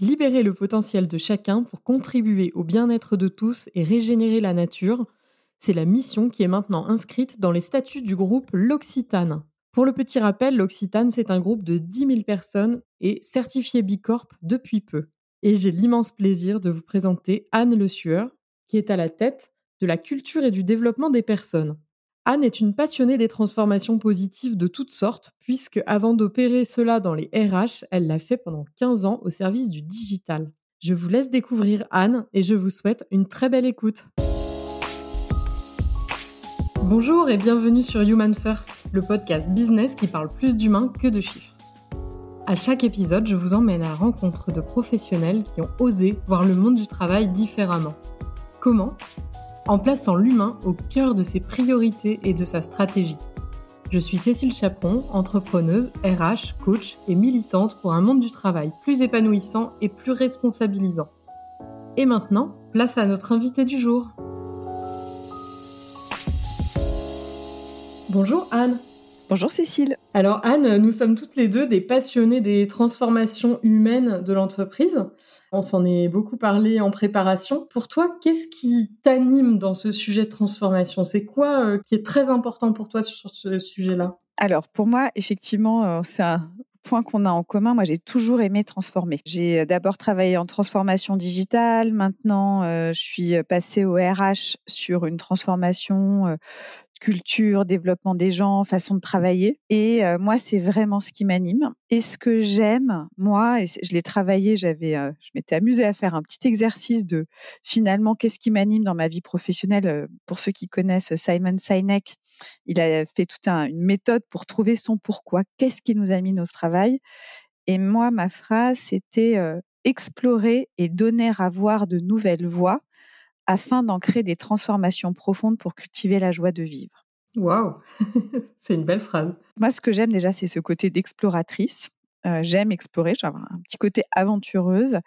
Libérer le potentiel de chacun pour contribuer au bien-être de tous et régénérer la nature, c'est la mission qui est maintenant inscrite dans les statuts du groupe L'Occitane. Pour le petit rappel, l'Occitane, c'est un groupe de 10 000 personnes et certifié Bicorp depuis peu. Et j'ai l'immense plaisir de vous présenter Anne Le Sueur, qui est à la tête de la culture et du développement des personnes. Anne est une passionnée des transformations positives de toutes sortes, puisque avant d'opérer cela dans les RH, elle l'a fait pendant 15 ans au service du digital. Je vous laisse découvrir Anne et je vous souhaite une très belle écoute. Bonjour et bienvenue sur Human First, le podcast business qui parle plus d'humains que de chiffres. À chaque épisode, je vous emmène à la rencontre de professionnels qui ont osé voir le monde du travail différemment. Comment? En plaçant l'humain au cœur de ses priorités et de sa stratégie. Je suis Cécile Chaperon, entrepreneuse, RH, coach et militante pour un monde du travail plus épanouissant et plus responsabilisant. Et maintenant, place à notre invité du jour. Bonjour Anne. Bonjour Cécile. Alors Anne, nous sommes toutes les deux des passionnées des transformations humaines de l'entreprise. On s'en est beaucoup parlé en préparation. Pour toi, qu'est-ce qui t'anime dans ce sujet de transformation? C'est quoi euh, qui est très important pour toi sur ce sujet-là? Alors pour moi, effectivement, euh, c'est un point qu'on a en commun. Moi, j'ai toujours aimé transformer. J'ai euh, d'abord travaillé en transformation digitale. Maintenant, je suis passée au RH sur une transformation culture, développement des gens, façon de travailler. Et euh, moi, c'est vraiment ce qui m'anime. Et ce que j'aime, moi, et je l'ai travaillé, j'avais, euh, je m'étais amusée à faire un petit exercice de finalement qu'est-ce qui m'anime dans ma vie professionnelle. Euh, pour ceux qui connaissent Simon Sinek, il a fait toute une méthode pour trouver son pourquoi. Qu'est-ce qui nous anime au travail? Et moi, ma phrase, c'était explorer et donner à voir de nouvelles voies afin d'en créer des transformations profondes pour cultiver la joie de vivre. Waouh, c'est une belle phrase. Moi, ce que j'aime déjà, c'est ce côté d'exploratrice. Euh, j'aime explorer, j'ai un petit côté aventureuse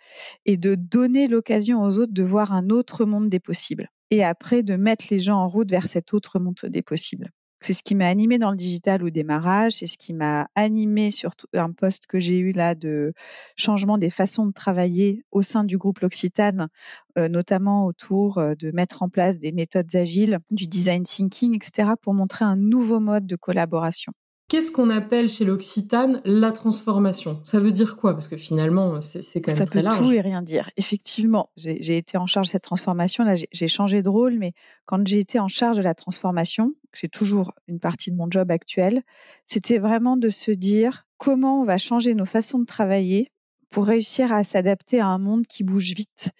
et de donner l'occasion aux autres de voir un autre monde des possibles. Et après, de mettre les gens en route vers cet autre monde des possibles. C'est ce qui m'a animé dans le digital au démarrage, c'est ce qui m'a animé sur un poste que j'ai eu là de changement des façons de travailler au sein du groupe L'Occitane, euh, notamment autour euh, de mettre en place des méthodes agiles, du design thinking, etc., pour montrer un nouveau mode de collaboration. Qu'est-ce qu'on appelle chez l'Occitane la transformation? Ça veut dire quoi? Parce que finalement, c'est quand même Ça très peut tout et rien dire. Effectivement, j'ai été en charge de cette transformation. Là, j'ai changé de rôle, mais quand j'ai été en charge de la transformation, c'est toujours une partie de mon job actuel, c'était vraiment de se dire comment on va changer nos façons de travailler pour réussir à s'adapter à un monde qui bouge vite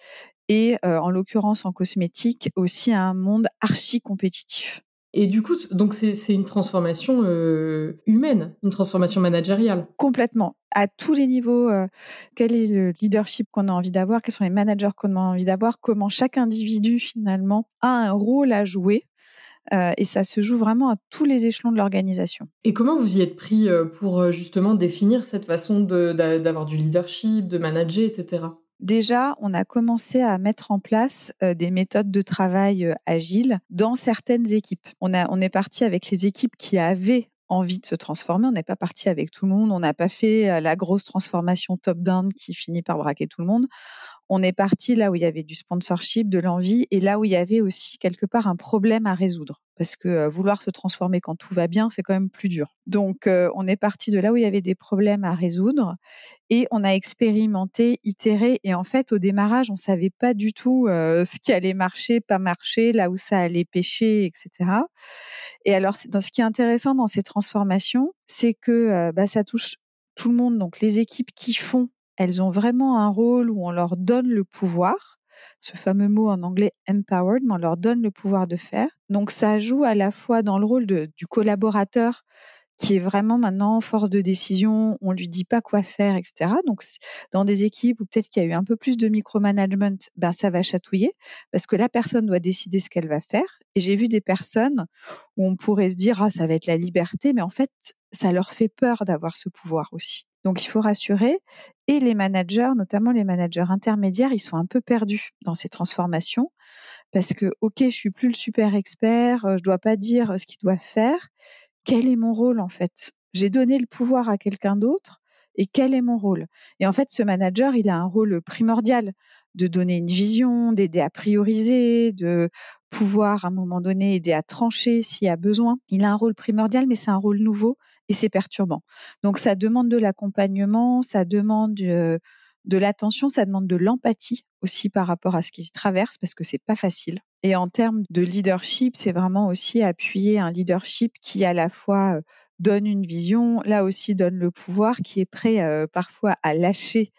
et, euh, en l'occurrence en cosmétique, aussi à un monde archi compétitif. Et du coup, donc c'est une transformation euh, humaine, une transformation managériale. Complètement. À tous les niveaux, euh, quel est le leadership qu'on a envie d'avoir, quels sont les managers qu'on a envie d'avoir, comment chaque individu finalement a un rôle à jouer. Euh, et ça se joue vraiment à tous les échelons de l'organisation. Et comment vous y êtes pris pour justement définir cette façon d'avoir du leadership, de manager, etc. Déjà, on a commencé à mettre en place euh, des méthodes de travail euh, agiles dans certaines équipes. On, est parti avec les équipes qui avaient envie de se transformer. On n'est pas parti avec tout le monde. On n'a pas fait euh, la grosse transformation top-down qui finit par braquer tout le monde on est parti là où il y avait du sponsorship, de l'envie, et là où il y avait aussi quelque part un problème à résoudre. Parce que vouloir se transformer quand tout va bien, c'est quand même plus dur. Donc, on est parti de là où il y avait des problèmes à résoudre, et on a expérimenté, itéré, et en fait, au démarrage, on savait pas du tout ce qui allait marcher, pas marcher, là où ça allait pêcher, etc. Et alors, ce qui est intéressant dans ces transformations, c'est que bah, ça touche tout le monde, donc les équipes qui font elles ont vraiment un rôle où on leur donne le pouvoir, ce fameux mot en anglais empowered, mais on leur donne le pouvoir de faire. Donc ça joue à la fois dans le rôle du collaborateur qui est vraiment maintenant force de décision, on lui dit pas quoi faire, etc. Donc, dans des équipes où peut-être qu'il y a eu un peu plus de micromanagement, ben ça va chatouiller parce que la personne doit décider ce qu'elle va faire. Et j'ai vu des personnes où on pourrait se dire ah ça va être la liberté, mais en fait ça leur fait peur d'avoir ce pouvoir aussi. Donc il faut rassurer. Et les managers, notamment les managers intermédiaires, ils sont un peu perdus dans ces transformations parce que ok je suis plus le super expert, je dois pas dire ce qu'il doit faire quel est mon rôle en fait? J'ai donné le pouvoir à quelqu'un d'autre et quel est mon rôle? Et en fait, ce manager, il a un rôle primordial de donner une vision, d'aider à prioriser, de pouvoir à un moment donné aider à trancher s'il y a besoin. Il a un rôle primordial, mais c'est un rôle nouveau et c'est perturbant. Donc ça demande de l'accompagnement, ça demande de l'attention, ça demande de l'empathie aussi par rapport à ce qu'il traverse parce que c'est pas facile. Et en termes de leadership, c'est vraiment aussi appuyer un leadership qui à la fois donne une vision, là aussi donne le pouvoir, qui est prêt parfois à lâcher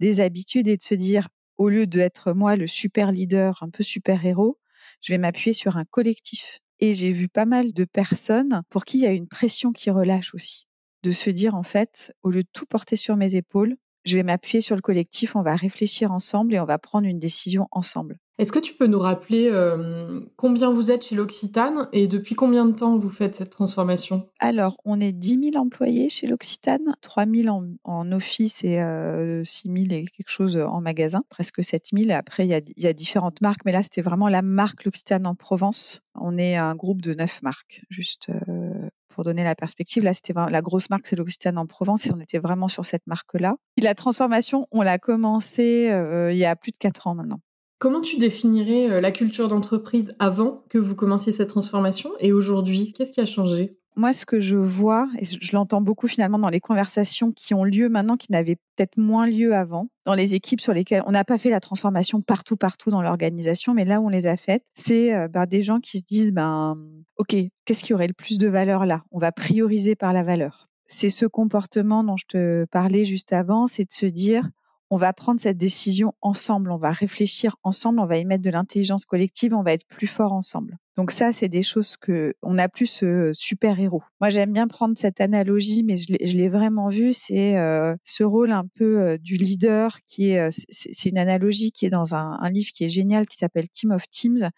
des habitudes et de se dire au lieu d'être moi le super leader, un peu super héros, je vais m'appuyer sur un collectif. Et j'ai vu pas mal de personnes pour qui il y a une pression qui relâche aussi. De se dire, en fait, au lieu de tout porter sur mes épaules, je vais m'appuyer sur le collectif, on va réfléchir ensemble et on va prendre une décision ensemble. Est-ce que tu peux nous rappeler euh, combien vous êtes chez l'Occitane et depuis combien de temps vous faites cette transformation? Alors, on est 10 000 employés chez l'Occitane, 3 000 en, office et euh, 6 000 et quelque chose en magasin, presque 7 000. Après, il y a, y a, différentes marques, mais là, c'était vraiment la marque l'Occitane en Provence. On est un groupe de 9 marques, juste euh, pour donner la perspective. Là, c'était la grosse marque, c'est l'Occitane en Provence et on était vraiment sur cette marque-là. La transformation, on l'a commencé euh, il y a plus de 4 ans maintenant. Comment tu définirais euh, la culture d'entreprise avant que vous commenciez cette transformation et aujourd'hui Qu'est-ce qui a changé? Moi, ce que je vois, et je l'entends beaucoup finalement dans les conversations qui ont lieu maintenant, qui n'avaient peut-être moins lieu avant, dans les équipes sur lesquelles on n'a pas fait la transformation partout, partout dans l'organisation, mais là où on les a faites, c'est euh, ben, des gens qui se disent, ben, OK, qu'est-ce qui aurait le plus de valeur là? On va prioriser par la valeur. C'est ce comportement dont je te parlais juste avant, c'est de se dire, on va prendre cette décision ensemble, on va réfléchir ensemble, on va y mettre de l'intelligence collective, on va être plus fort ensemble. Donc ça, c'est des choses que on n'a plus ce super héros. Moi, j'aime bien prendre cette analogie, mais je l'ai vraiment vu. C'est euh, ce rôle un peu euh, du leader qui est. Euh, c'est une analogie qui est dans un, livre qui est génial, qui s'appelle Team of Teams.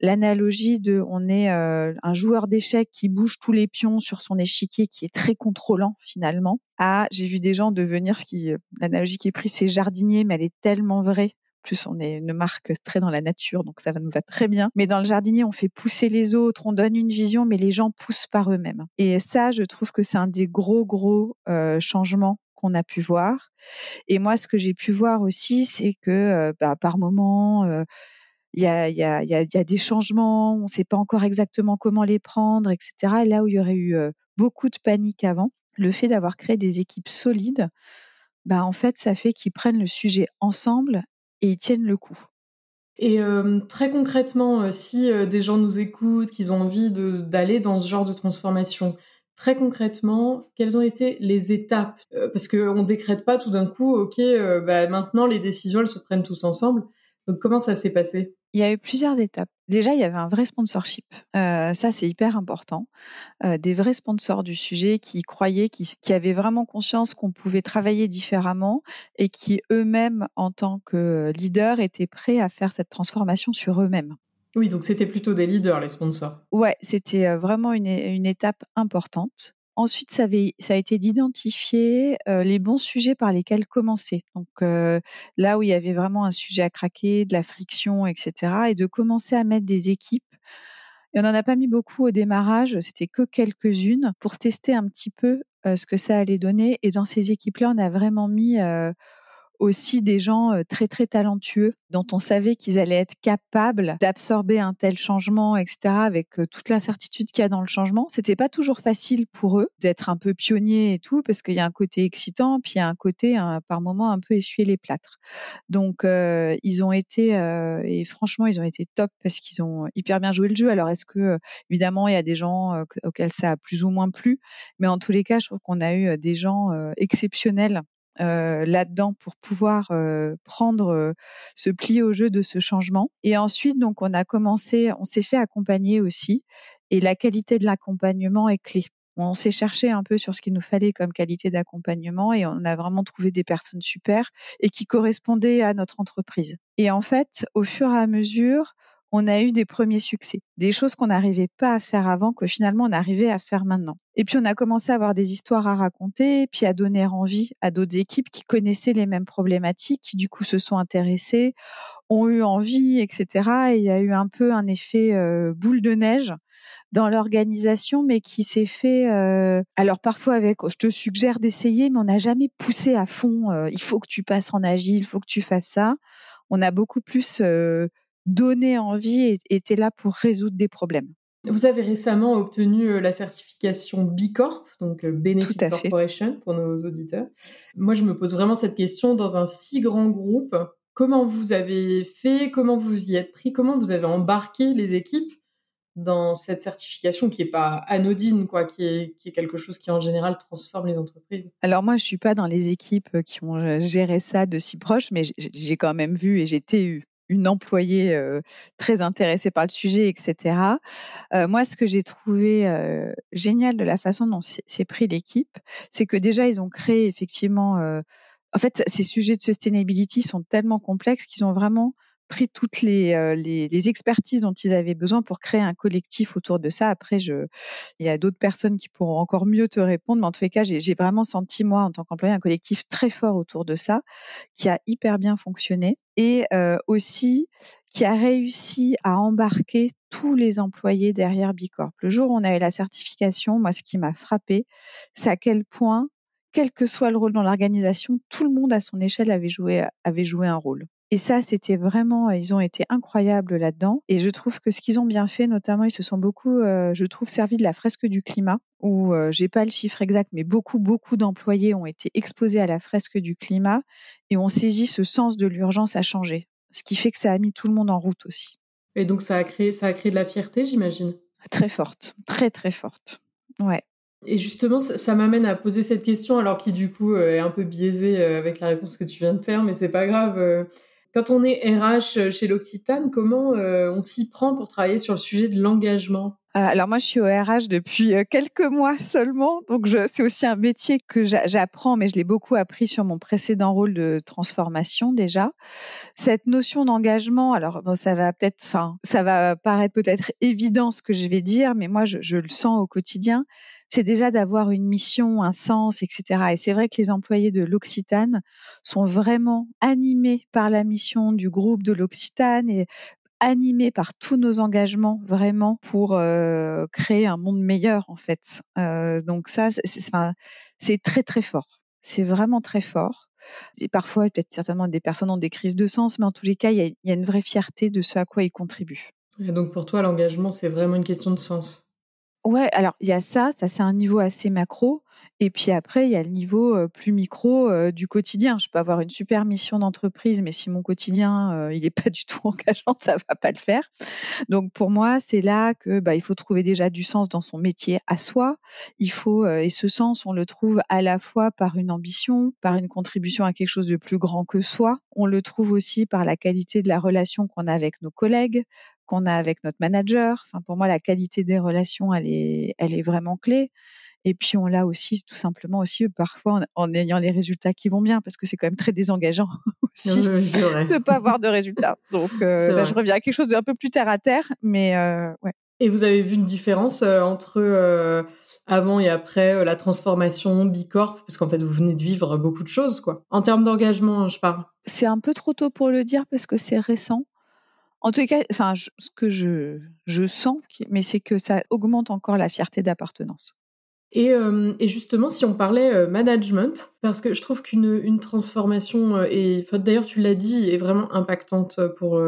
L'analogie de, on est un joueur d'échecs qui bouge tous les pions sur son échiquier, qui est très contrôlant finalement. Ah, j'ai vu des gens devenir ce qui, l'analogie qui est prise, c'est jardinier, mais elle est tellement vraie plus, on est une marque très dans la nature, donc ça va nous va très bien. Mais dans le jardinier, on fait pousser les autres, on donne une vision, mais les gens poussent par eux-mêmes. Et ça, je trouve que c'est un des gros, gros euh, changements qu'on a pu voir. Et moi, ce que j'ai pu voir aussi, c'est que euh, bah, par moment, euh, il y, a, y, a, y, a, des changements, on ne sait pas encore exactement comment les prendre, etc. Et là où il y aurait eu beaucoup de panique avant, le fait d'avoir créé des équipes solides, bah en fait, ça fait qu'ils prennent le sujet ensemble et ils tiennent le coup. Et euh, très concrètement, euh, si euh, des gens nous écoutent, qu'ils ont envie d'aller dans ce genre de transformation, très concrètement, quelles ont été les étapes? Parce qu'on ne décrète pas tout d'un coup, OK, bah, maintenant les décisions, elles se prennent tous ensemble. Donc comment ça s'est passé? Il y a eu plusieurs étapes. Déjà, il y avait un vrai sponsorship. Euh, ça, c'est hyper important. Euh, des vrais sponsors du sujet qui croyaient, qui, qui avaient vraiment conscience qu'on pouvait travailler différemment et qui eux-mêmes, en tant que leaders, étaient prêts à faire cette transformation sur eux-mêmes. Oui, donc c'était plutôt des leaders, les sponsors. Ouais, c'était euh, vraiment une, une étape importante. Ensuite, ça, avait, ça a été d'identifier euh, les bons sujets par lesquels commencer. Donc euh, là où il y avait vraiment un sujet à craquer, de la friction, etc., et de commencer à mettre des équipes. Et on n'en a pas mis beaucoup au démarrage, c'était que quelques-unes pour tester un petit peu euh, ce que ça allait donner. Et dans ces équipes-là, on a vraiment mis aussi des gens très très talentueux dont on savait qu'ils allaient être capables d'absorber un tel changement, etc. Avec toute l'incertitude qu'il y a dans le changement. C'était pas toujours facile pour eux d'être un peu pionniers et tout parce qu'il y a un côté excitant, puis il y a un côté par moment un peu essuyer les plâtres. Donc euh, ils ont été euh, et franchement ils ont été top parce qu'ils ont hyper bien joué le jeu. Alors est-ce que évidemment il y a des gens auxquels ça a plus ou moins plu, mais en tous les cas je trouve qu'on a eu des gens exceptionnels euh, là-dedans pour pouvoir euh, prendre euh, ce pli au jeu de ce changement. Et ensuite, donc, on a commencé, on s'est fait accompagner aussi, et la qualité de l'accompagnement est clé. On s'est cherché un peu sur ce qu'il nous fallait comme qualité d'accompagnement et on a vraiment trouvé des personnes super et qui correspondaient à notre entreprise. Et en fait, au fur et à mesure, on a eu des premiers succès, des choses qu'on n'arrivait pas à faire avant, que finalement on arrivait à faire maintenant. Et puis on a commencé à avoir des histoires à raconter, puis à donner envie à d'autres équipes qui connaissaient les mêmes problématiques, qui du coup se sont intéressées, ont eu envie, etc. Et il y a eu un peu un effet euh, boule de neige dans l'organisation, mais qui s'est fait. Euh, alors parfois avec, je te suggère d'essayer, mais on n'a jamais poussé à fond. Euh, il faut que tu passes en agile, il faut que tu fasses ça. On a beaucoup plus donner envie et était là pour résoudre des problèmes. Vous avez récemment obtenu euh, la certification B Corp, donc euh, Benefit Corporation pour nos auditeurs. Moi, je me pose vraiment cette question dans un si grand groupe. Comment vous avez fait? Comment vous y êtes pris? Comment vous avez embarqué les équipes dans cette certification qui n'est pas anodine, quoi, qui est, qui est, quelque chose qui en général transforme les entreprises? Alors moi, je suis pas dans les équipes qui ont géré ça de si proche, mais j'ai quand même vu et j'étais une employée très intéressée par le sujet, etc. moi, ce que j'ai trouvé génial de la façon dont s'est pris l'équipe, c'est que déjà, ils ont créé effectivement... en fait, ces sujets de sustainability sont tellement complexes qu'ils ont vraiment pris toutes les, les, expertises dont ils avaient besoin pour créer un collectif autour de ça. Après, je, il y a d'autres personnes qui pourront encore mieux te répondre, mais en tous les cas, j'ai vraiment senti, moi, en tant qu'employé, un collectif très fort autour de ça, qui a hyper bien fonctionné et aussi qui a réussi à embarquer tous les employés derrière Bicorp. Le jour où on a eu la certification, moi, ce qui m'a frappé, c'est à quel point, quel que soit le rôle dans l'organisation, tout le monde à son échelle avait joué, avait joué un rôle. Et ça, c'était vraiment, ils ont été incroyables là-dedans. Et je trouve que ce qu'ils ont bien fait, notamment, ils se sont beaucoup, je trouve, servi de la fresque du climat, où j'ai pas le chiffre exact, mais beaucoup, beaucoup d'employés ont été exposés à la fresque du climat et ont saisi ce sens de l'urgence à changer. Ce qui fait que ça a mis tout le monde en route aussi. Et donc, ça a créé, ça a créé de la fierté, j'imagine. Très forte, très, très forte. Ouais. Et justement, ça, m'amène à poser cette question, alors qui du coup est un peu biaisée avec la réponse que tu viens de faire, mais c'est pas grave. Quand on est RH chez l'Occitane, comment euh, on s'y prend pour travailler sur le sujet de l'engagement? Euh, alors moi, je suis au RH depuis euh, quelques mois seulement, donc c'est aussi un métier que j'apprends, mais je l'ai beaucoup appris sur mon précédent rôle de transformation déjà. Cette notion d'engagement, alors ça va peut-être, enfin, ça va paraître peut-être évident ce que je vais dire, mais moi, je le sens au quotidien c'est déjà d'avoir une mission, un sens, etc. Et c'est vrai que les employés de l'Occitane sont vraiment animés par la mission du groupe de l'Occitane et animés par tous nos engagements vraiment pour euh, créer un monde meilleur en fait. Euh, donc ça, c'est très très fort. C'est vraiment très fort. Et parfois, peut-être certainement des personnes ont des crises de sens, mais en tous les cas, il y y a une vraie fierté de ce à quoi ils contribuent. Et donc pour toi, l'engagement, c'est vraiment une question de sens. Ouais, alors il y a ça, ça c'est un niveau assez macro. Et puis après, il y a le niveau plus micro du quotidien. Je peux avoir une super mission d'entreprise, mais si mon quotidien il n'est pas du tout engageant, ça va pas le faire. Donc pour moi, c'est là que bah, il faut trouver déjà du sens dans son métier à soi. Il faut et ce sens, on le trouve à la fois par une ambition, par une contribution à quelque chose de plus grand que soi. On le trouve aussi par la qualité de la relation qu'on a avec nos collègues, qu'on a avec notre manager. Enfin, pour moi, la qualité des relations, elle est, elle est vraiment clé. Et puis on l'a aussi tout simplement aussi parfois en, ayant les résultats qui vont bien parce que c'est quand même très désengageant aussi de ne pas avoir de résultats. Donc euh, là je reviens à quelque chose d'un peu plus terre à terre, mais euh, ouais. Et vous avez vu une différence euh, entre avant et après la transformation Bicorp? Parce qu'en fait vous venez de vivre beaucoup de choses quoi. En termes d'engagement, je parle. C'est un peu trop tôt pour le dire parce que c'est récent. En tout cas, enfin, ce que je, je sens, mais c'est que ça augmente encore la fierté d'appartenance. Euh, et, justement, si on parlait euh, management, parce que je trouve qu'une une transformation, euh, et d'ailleurs tu l'as dit, est vraiment impactante pour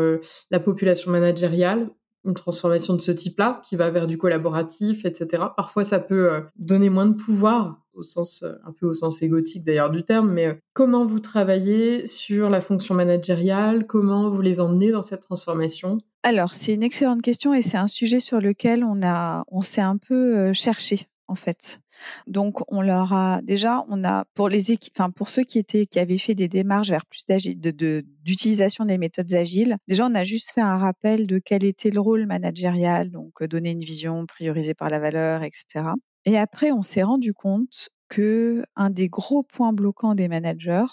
la population managériale, une transformation de ce type-là, qui va vers du collaboratif, etc. Parfois, ça peut donner moins de pouvoir, au sens, un peu au sens égotique d'ailleurs du terme, mais comment vous travaillez sur la fonction managériale, comment vous les emmenez dans cette transformation? Alors, c'est une excellente question et c'est un sujet sur lequel on on s'est un peu cherché en fait. Donc on leur a déjà on a pour les enfin pour ceux qui étaient qui avaient fait des démarches vers plus d'utilisation des méthodes agiles, déjà on a juste fait un rappel de quel était le rôle managérial, donc euh, donner une vision, prioriser par la valeur, etc. Et après on s'est rendu compte que un des gros points bloquants des managers,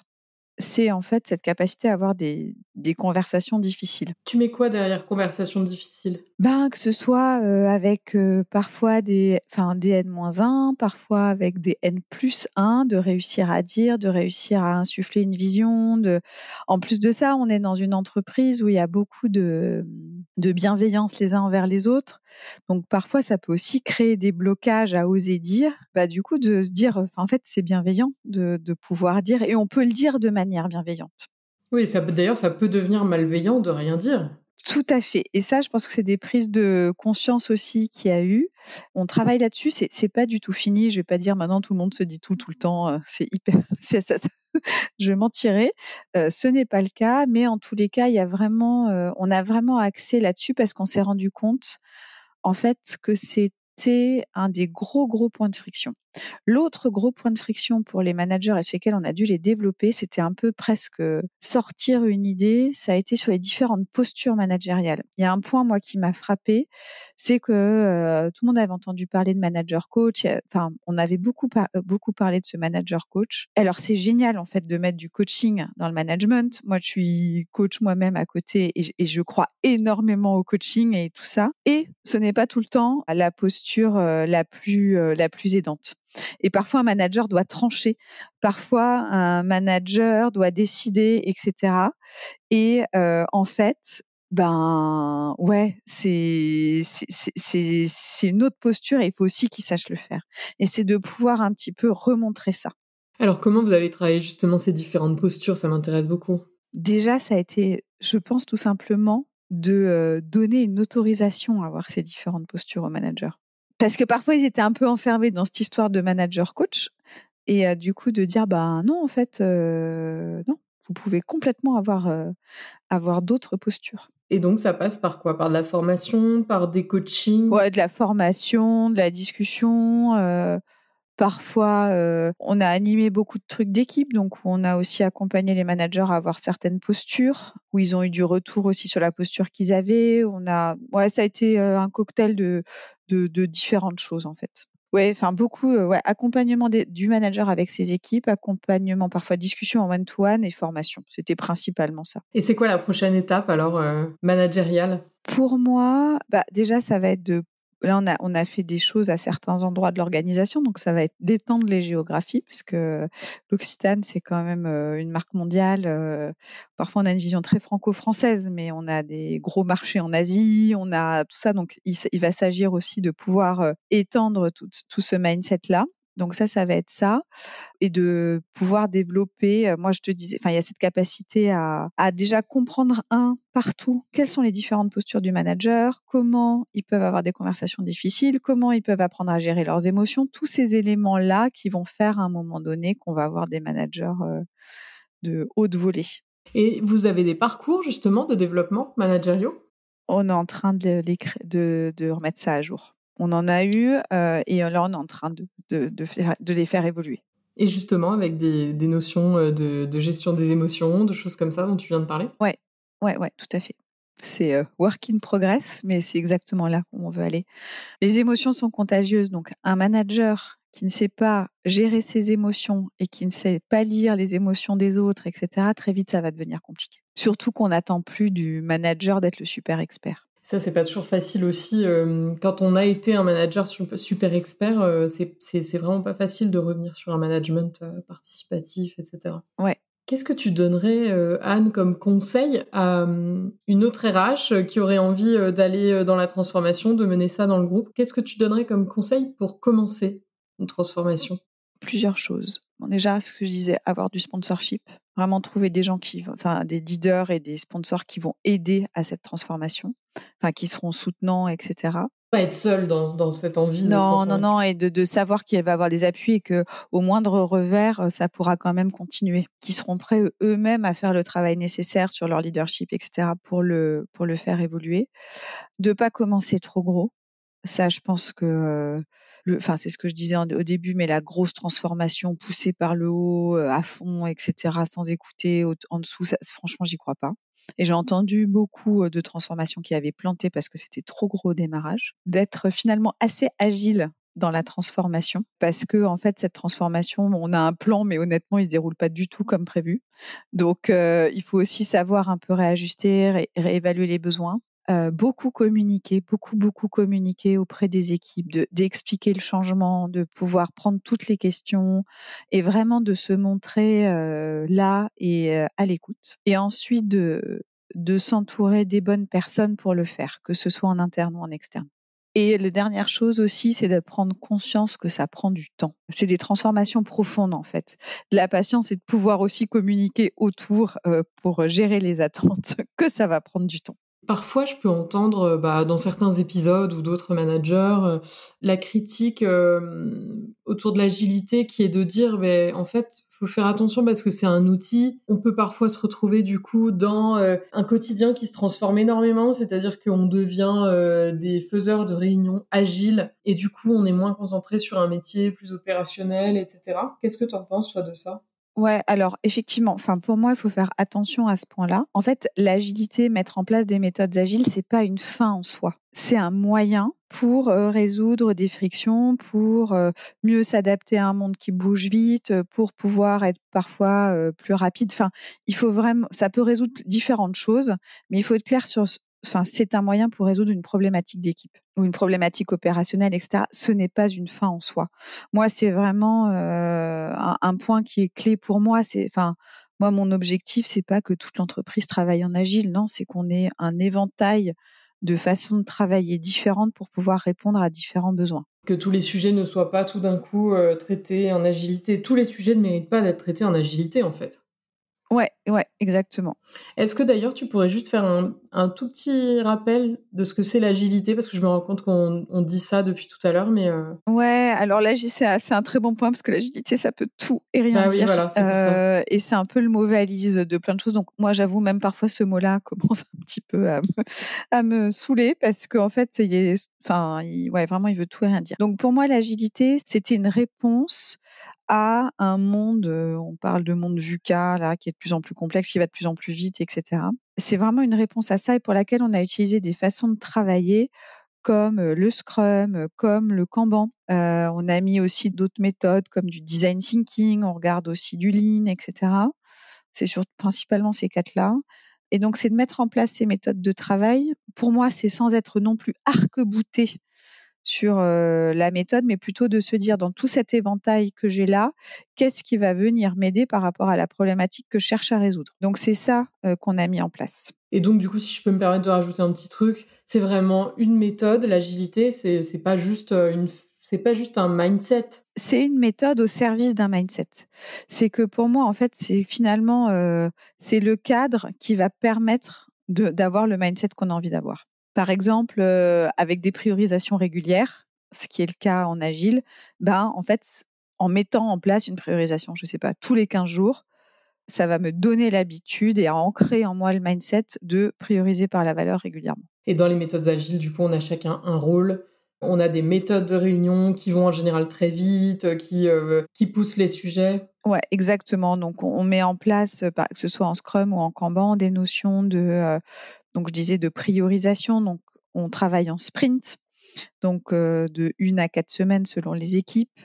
c'est en fait cette capacité à avoir des, des conversations difficiles. Tu mets quoi derrière conversations difficiles? Ben, que ce soit euh, avec euh, parfois des, enfin, des N-1, parfois avec des N plus 1, de réussir à dire, de réussir à insuffler une vision. En plus de ça, on est dans une entreprise où il y a beaucoup de, bienveillance les uns envers les autres. Donc parfois, ça peut aussi créer des blocages à oser dire. Bah, du coup, de se dire, en fait, c'est bienveillant de, pouvoir dire, et on peut le dire de manière bienveillante. Oui, d'ailleurs, ça peut devenir malveillant de rien dire. Tout à fait. Et ça, je pense que c'est des prises de conscience aussi qu'il y a eu. On travaille là-dessus. C'est, c'est pas du tout fini. Je vais pas dire maintenant tout le monde se dit tout tout le temps. Euh, c'est hyper. C'est ça, je mentirais. Euh, ce n'est pas le cas, mais en tous les cas, il y a vraiment, euh, on a vraiment axé là-dessus parce qu'on s'est rendu compte, en fait, que c'était un des gros gros points de friction. L'autre gros point de friction pour les managers et sur lesquels on a dû les développer, c'était un peu presque sortir une idée. Ça a été sur les différentes postures managériales. Il y a un point, moi, qui m'a frappé, c'est que euh, tout le monde avait entendu parler de manager coach. Enfin, on avait beaucoup, euh, beaucoup parlé de ce manager coach. Alors, c'est génial, en fait, de mettre du coaching dans le management. Moi, je suis coach moi-même à côté et je, et je crois énormément au coaching et tout ça. Et ce n'est pas tout le temps la posture euh, la plus, la plus aidante. Et parfois, un manager doit trancher. Parfois, un manager doit décider, etc. Et euh, en fait, ben ouais, c'est c'est une autre posture et il faut aussi qu'il sache le faire. Et c'est de pouvoir un petit peu remontrer ça. Alors comment vous avez travaillé justement ces différentes postures? Ça m'intéresse beaucoup. Déjà, ça a été, je pense tout simplement, de euh, donner une autorisation à avoir ces différentes postures au manager parce que parfois ils étaient un peu enfermés dans cette histoire de manager coach et euh, du coup de dire bah non en fait euh, non vous pouvez complètement avoir euh, avoir d'autres postures. Et donc ça passe par quoi? Par de la formation, par des coachings? Ouais, de la formation, de la discussion. Parfois, on a animé beaucoup de trucs d'équipe, donc on a aussi accompagné les managers à avoir certaines postures, où ils ont eu du retour aussi sur la posture qu'ils avaient. On a, ouais, ça a été un cocktail de, de, différentes choses en fait. Ouais, enfin beaucoup, ouais, accompagnement du manager avec ses équipes, accompagnement parfois discussion en one-to-one et formation. C'était principalement ça. Et c'est quoi la prochaine étape alors managériale? Pour moi, bah, déjà ça va être de Là, on a, fait des choses à certains endroits de l'organisation, donc ça va être d'étendre les géographies, puisque l'Occitane, c'est quand même euh, une marque mondiale. Euh, parfois, on a une vision très franco-française, mais on a des gros marchés en Asie, on a tout ça. Donc, il, va s'agir aussi de pouvoir euh, étendre tout, tout ce mindset-là. Donc ça, ça va être ça, et de pouvoir développer. Moi, je te disais, enfin, il y a cette capacité à, à déjà comprendre un partout quelles sont les différentes postures du manager, comment ils peuvent avoir des conversations difficiles, comment ils peuvent apprendre à gérer leurs émotions, tous ces éléments-là qui vont faire à un moment donné qu'on va avoir des managers de haute volée. Et vous avez des parcours justement de développement managériaux? On est en train de, de, de remettre ça à jour. On en a eu euh, et là, on est en train de, de, faire, de, les faire évoluer. Et justement, avec des, des notions euh, de, de, gestion des émotions, de choses comme ça dont tu viens de parler? Ouais, ouais, ouais, tout à fait. C'est euh, work in progress, mais c'est exactement là où on veut aller. Les émotions sont contagieuses, donc un manager qui ne sait pas gérer ses émotions et qui ne sait pas lire les émotions des autres, etc., très vite, ça va devenir compliqué. Surtout qu'on n'attend plus du manager d'être le super expert. Ça, c'est pas toujours facile aussi. Euh, quand on a été un manager super expert, euh, c'est vraiment pas facile de revenir sur un management euh, participatif, etc. Ouais. Qu'est-ce que tu donnerais, Anne, comme conseil à une autre RH qui aurait envie d'aller dans la transformation, de mener ça dans le groupe? Qu'est-ce que tu donnerais comme conseil pour commencer une transformation? Plusieurs choses déjà, ce que je disais, avoir du sponsorship, vraiment trouver des gens qui, enfin, des leaders et des sponsors qui vont aider à cette transformation, enfin, qui seront soutenants, etc. Pas être seul dans, dans cette envie. Non, non, non, et de, de savoir qu'il va avoir des appuis et que au moindre revers, ça pourra quand même continuer. Qui seront prêts eux-mêmes à faire le travail nécessaire sur leur leadership, etc. pour le pour le faire évoluer. De pas commencer trop gros. Ça, je pense que enfin c'est ce que je disais au début, mais la grosse transformation poussée par le haut, euh, à fond, etc., sans écouter en dessous, ça, franchement, j'y crois pas. Et j'ai entendu beaucoup euh, de transformations qui avaient planté parce que c'était trop gros au démarrage. D'être finalement assez agile dans la transformation parce que en fait cette transformation on a un plan mais honnêtement il se déroule pas du tout comme prévu donc euh, il faut aussi savoir un peu réajuster réévaluer les besoins euh, beaucoup communiquer, beaucoup beaucoup communiquer auprès des équipes, d'expliquer le changement, de pouvoir prendre toutes les questions et vraiment de se montrer euh, là et euh, à l'écoute. Et ensuite de s'entourer des bonnes personnes pour le faire, que ce soit en interne ou en externe. Et la dernière chose aussi, c'est de prendre conscience que ça prend du temps. C'est des transformations profondes en fait. La patience et de pouvoir aussi communiquer autour pour gérer les attentes, que ça va prendre du temps. Parfois, je peux entendre euh, bah, dans certains épisodes ou d'autres managers euh, la critique euh, autour de l'agilité qui est de dire, ben, en fait, faut faire attention parce que c'est un outil. On peut parfois se retrouver du coup dans un quotidien qui se transforme énormément, c'est-à-dire qu'on devient des faiseurs de réunions agiles et du coup on est moins concentré sur un métier plus opérationnel, etc. Qu'est-ce que tu en penses toi de ça? Ouais, alors effectivement, enfin pour moi, il faut faire attention à ce point-là. En fait, l'agilité, mettre en place des méthodes agiles, c'est pas une fin en soi. C'est un moyen pour euh, résoudre des frictions, pour euh, mieux s'adapter à un monde qui bouge vite, pour pouvoir être parfois euh, plus rapide. Enfin, il faut vraiment, ça peut résoudre différentes choses, mais il faut être clair sur enfin, c'est un moyen pour résoudre une problématique d'équipe ou une problématique opérationnelle, etc. Ce n'est pas une fin en soi. Moi, c'est vraiment euh, un, point qui est clé pour moi. C'est, enfin, moi, mon objectif, c'est pas que toute l'entreprise travaille en agile. Non, c'est qu'on ait un éventail de façons de travailler différentes pour pouvoir répondre à différents besoins. Que tous les sujets ne soient pas tout d'un coup euh, traités en agilité. Tous les sujets ne méritent pas d'être traités en agilité, en fait. Ouais, ouais, exactement. Est-ce que d'ailleurs tu pourrais juste faire un, tout petit rappel de ce que c'est l'agilité? Parce que je me rends compte qu'on dit ça depuis tout à l'heure, mais euh ouais. Alors là, c'est un très bon point parce que l'agilité, ça peut tout et rien bah dire. euh, et c'est un peu le mot valise de plein de choses. Donc moi, j'avoue même parfois ce mot-là commence un petit peu à me, à me saouler parce qu'en fait, il est, enfin, ouais, vraiment, il veut tout et rien dire. Donc pour moi, l'agilité, c'était une réponse à un monde, on parle de monde VUCA, là, qui est de plus en plus complexe, qui va de plus en plus vite, etc. C'est vraiment une réponse à ça et pour laquelle on a utilisé des façons de travailler comme le Scrum, comme le Kanban. Euh, on a mis aussi d'autres méthodes comme du design thinking, on regarde aussi du lean, etc. C'est sur, principalement ces quatre-là. Et donc, c'est de mettre en place ces méthodes de travail. Pour moi, c'est sans être non plus arc-bouté sur la méthode, mais plutôt de se dire dans tout cet éventail que j'ai là, qu'est-ce qui va venir m'aider par rapport à la problématique que je cherche à résoudre. Donc c'est ça qu'on a mis en place. Et donc du coup, si je peux me permettre de rajouter un petit truc, c'est vraiment une méthode, l'agilité, c'est pas juste une c'est pas juste un mindset. C'est une méthode au service d'un mindset. C'est que pour moi, en fait, c'est finalement c'est le cadre qui va permettre d'avoir le mindset qu'on a envie d'avoir. Par exemple, euh, avec des priorisations régulières, ce qui est le cas en agile, ben en fait, en mettant en place une priorisation, je ne sais pas, tous les 15 jours, ça va me donner l'habitude et à ancrer en moi le mindset de prioriser par la valeur régulièrement. Et dans les méthodes agiles, du coup, on a chacun un rôle. On a des méthodes de réunion qui vont en général très vite, qui, euh, qui poussent les sujets. Ouais, exactement. Donc, on met en place, que ce soit en Scrum ou en Kanban, des notions de euh, donc je disais de priorisation. Donc on travaille en sprint, donc euh, de une à quatre semaines selon les équipes.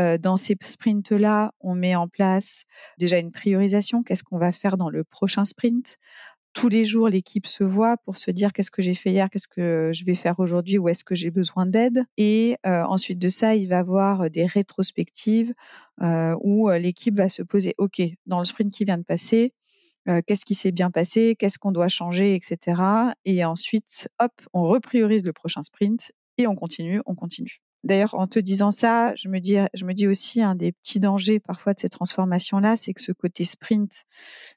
Euh, dans ces sprints-là, on met en place déjà une priorisation. Qu'est-ce qu'on va faire dans le prochain sprint tous les jours, l'équipe se voit pour se dire qu'est-ce que j'ai fait hier, qu'est-ce que je vais faire aujourd'hui, où est-ce que j'ai besoin d'aide. Et euh, ensuite de ça, il va y avoir des rétrospectives où l'équipe va se poser, OK, dans le sprint qui vient de passer, qu'est-ce qui s'est bien passé, qu'est-ce qu'on doit changer, etc. Et ensuite, hop, on repriorise le prochain sprint et on continue, on continue. D'ailleurs, en te disant ça, je me dis, je me dis aussi un des petits dangers parfois de ces transformations-là, c'est que ce côté sprint,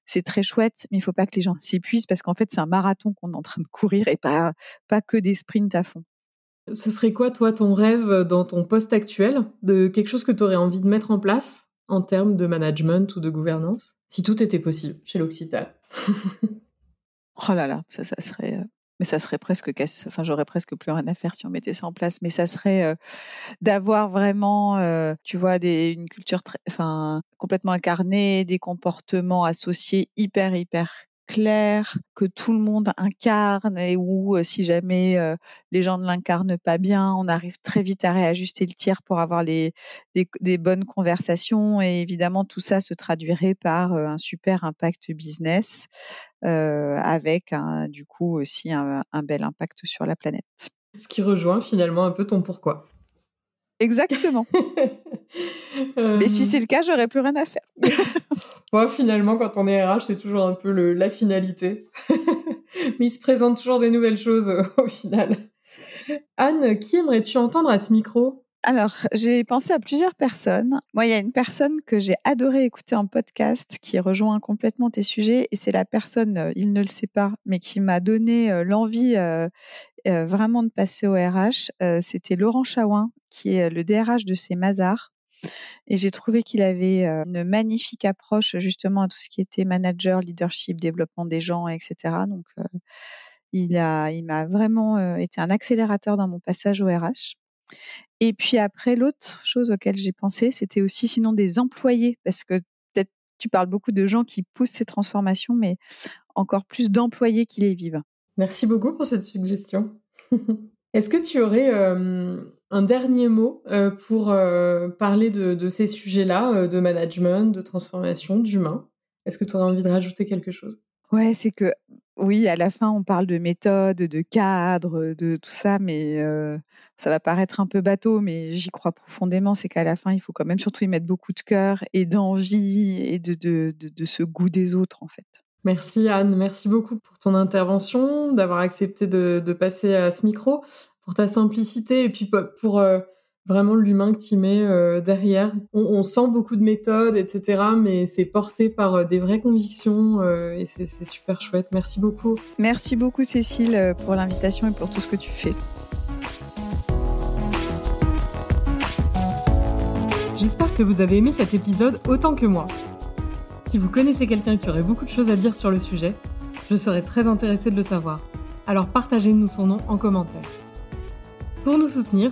c'est très chouette, mais il faut pas que les gens s'épuisent parce qu'en fait, c'est un marathon qu'on est en train de courir et pas, pas que des sprints à fond. Ce serait quoi, toi, ton rêve dans ton poste actuel, de quelque chose que tu aurais envie de mettre en place en termes de management ou de gouvernance? Si tout était possible chez l'Occitan. oh là là, ça, serait. Euh, mais ça serait presque Enfin, j'aurais presque plus rien à faire si on mettait ça en place. Mais ça serait euh, d'avoir vraiment, euh, tu vois, une culture très, enfin, complètement incarnée, des comportements associés hyper, hyper clair, que tout le monde incarne et où si jamais les gens ne l'incarnent pas bien, on arrive très vite à réajuster le tir pour avoir des, bonnes conversations et évidemment tout ça se traduirait par un super impact business avec du coup aussi un bel impact sur la planète. Ce qui rejoint finalement un peu ton pourquoi. Exactement. Mais si c'est le cas, j'aurais plus rien à faire. Moi, finalement, quand on est RH, c'est toujours un peu le, la finalité. Mais il se présente toujours des nouvelles choses au final. Anne, qui aimerais-tu entendre à ce micro? Alors, j'ai pensé à plusieurs personnes. Moi, il y a une personne que j'ai adoré écouter en podcast qui rejoint complètement tes sujets et c'est la personne, euh, il ne le sait pas, mais qui m'a donné euh, l'envie euh, vraiment de passer au RH. C'était Laurent Chawin, qui est le DRH de ces Mazars. Et j'ai trouvé qu'il avait une magnifique approche justement à tout ce qui était manager, leadership, développement des gens, etc. Donc, il a, il m'a vraiment été un accélérateur dans mon passage au RH. Et puis après, l'autre chose auquel j'ai pensé, c'était aussi sinon des employés, parce que peut-être tu parles beaucoup de gens qui poussent ces transformations, mais encore plus d'employés qui les vivent. Merci beaucoup pour cette suggestion. Est-ce que tu aurais un dernier mot pour parler de, ces sujets-là, de management, de transformation, d'humain? Est-ce que tu aurais envie de rajouter quelque chose? Ouais, c'est que oui, à la fin, on parle de méthode, de cadre, de tout ça, mais ça va paraître un peu bateau, mais j'y crois profondément. C'est qu'à la fin, il faut quand même surtout y mettre beaucoup de cœur et d'envie et de, de, de, ce goût des autres, en fait. Merci Anne, merci beaucoup pour ton intervention, d'avoir accepté de, de, passer à ce micro, pour ta simplicité et puis pour vraiment l'humain que tu mets euh, derrière. On, sent beaucoup de méthodes, etc., mais c'est porté par euh, des vraies convictions euh, et c'est super chouette. Merci beaucoup. Merci beaucoup Cécile pour l'invitation et pour tout ce que tu fais. J'espère que vous avez aimé cet épisode autant que moi. Si vous connaissez quelqu'un qui aurait beaucoup de choses à dire sur le sujet, je serais très intéressée de le savoir. Alors partagez-nous son nom en commentaire. Pour nous soutenir,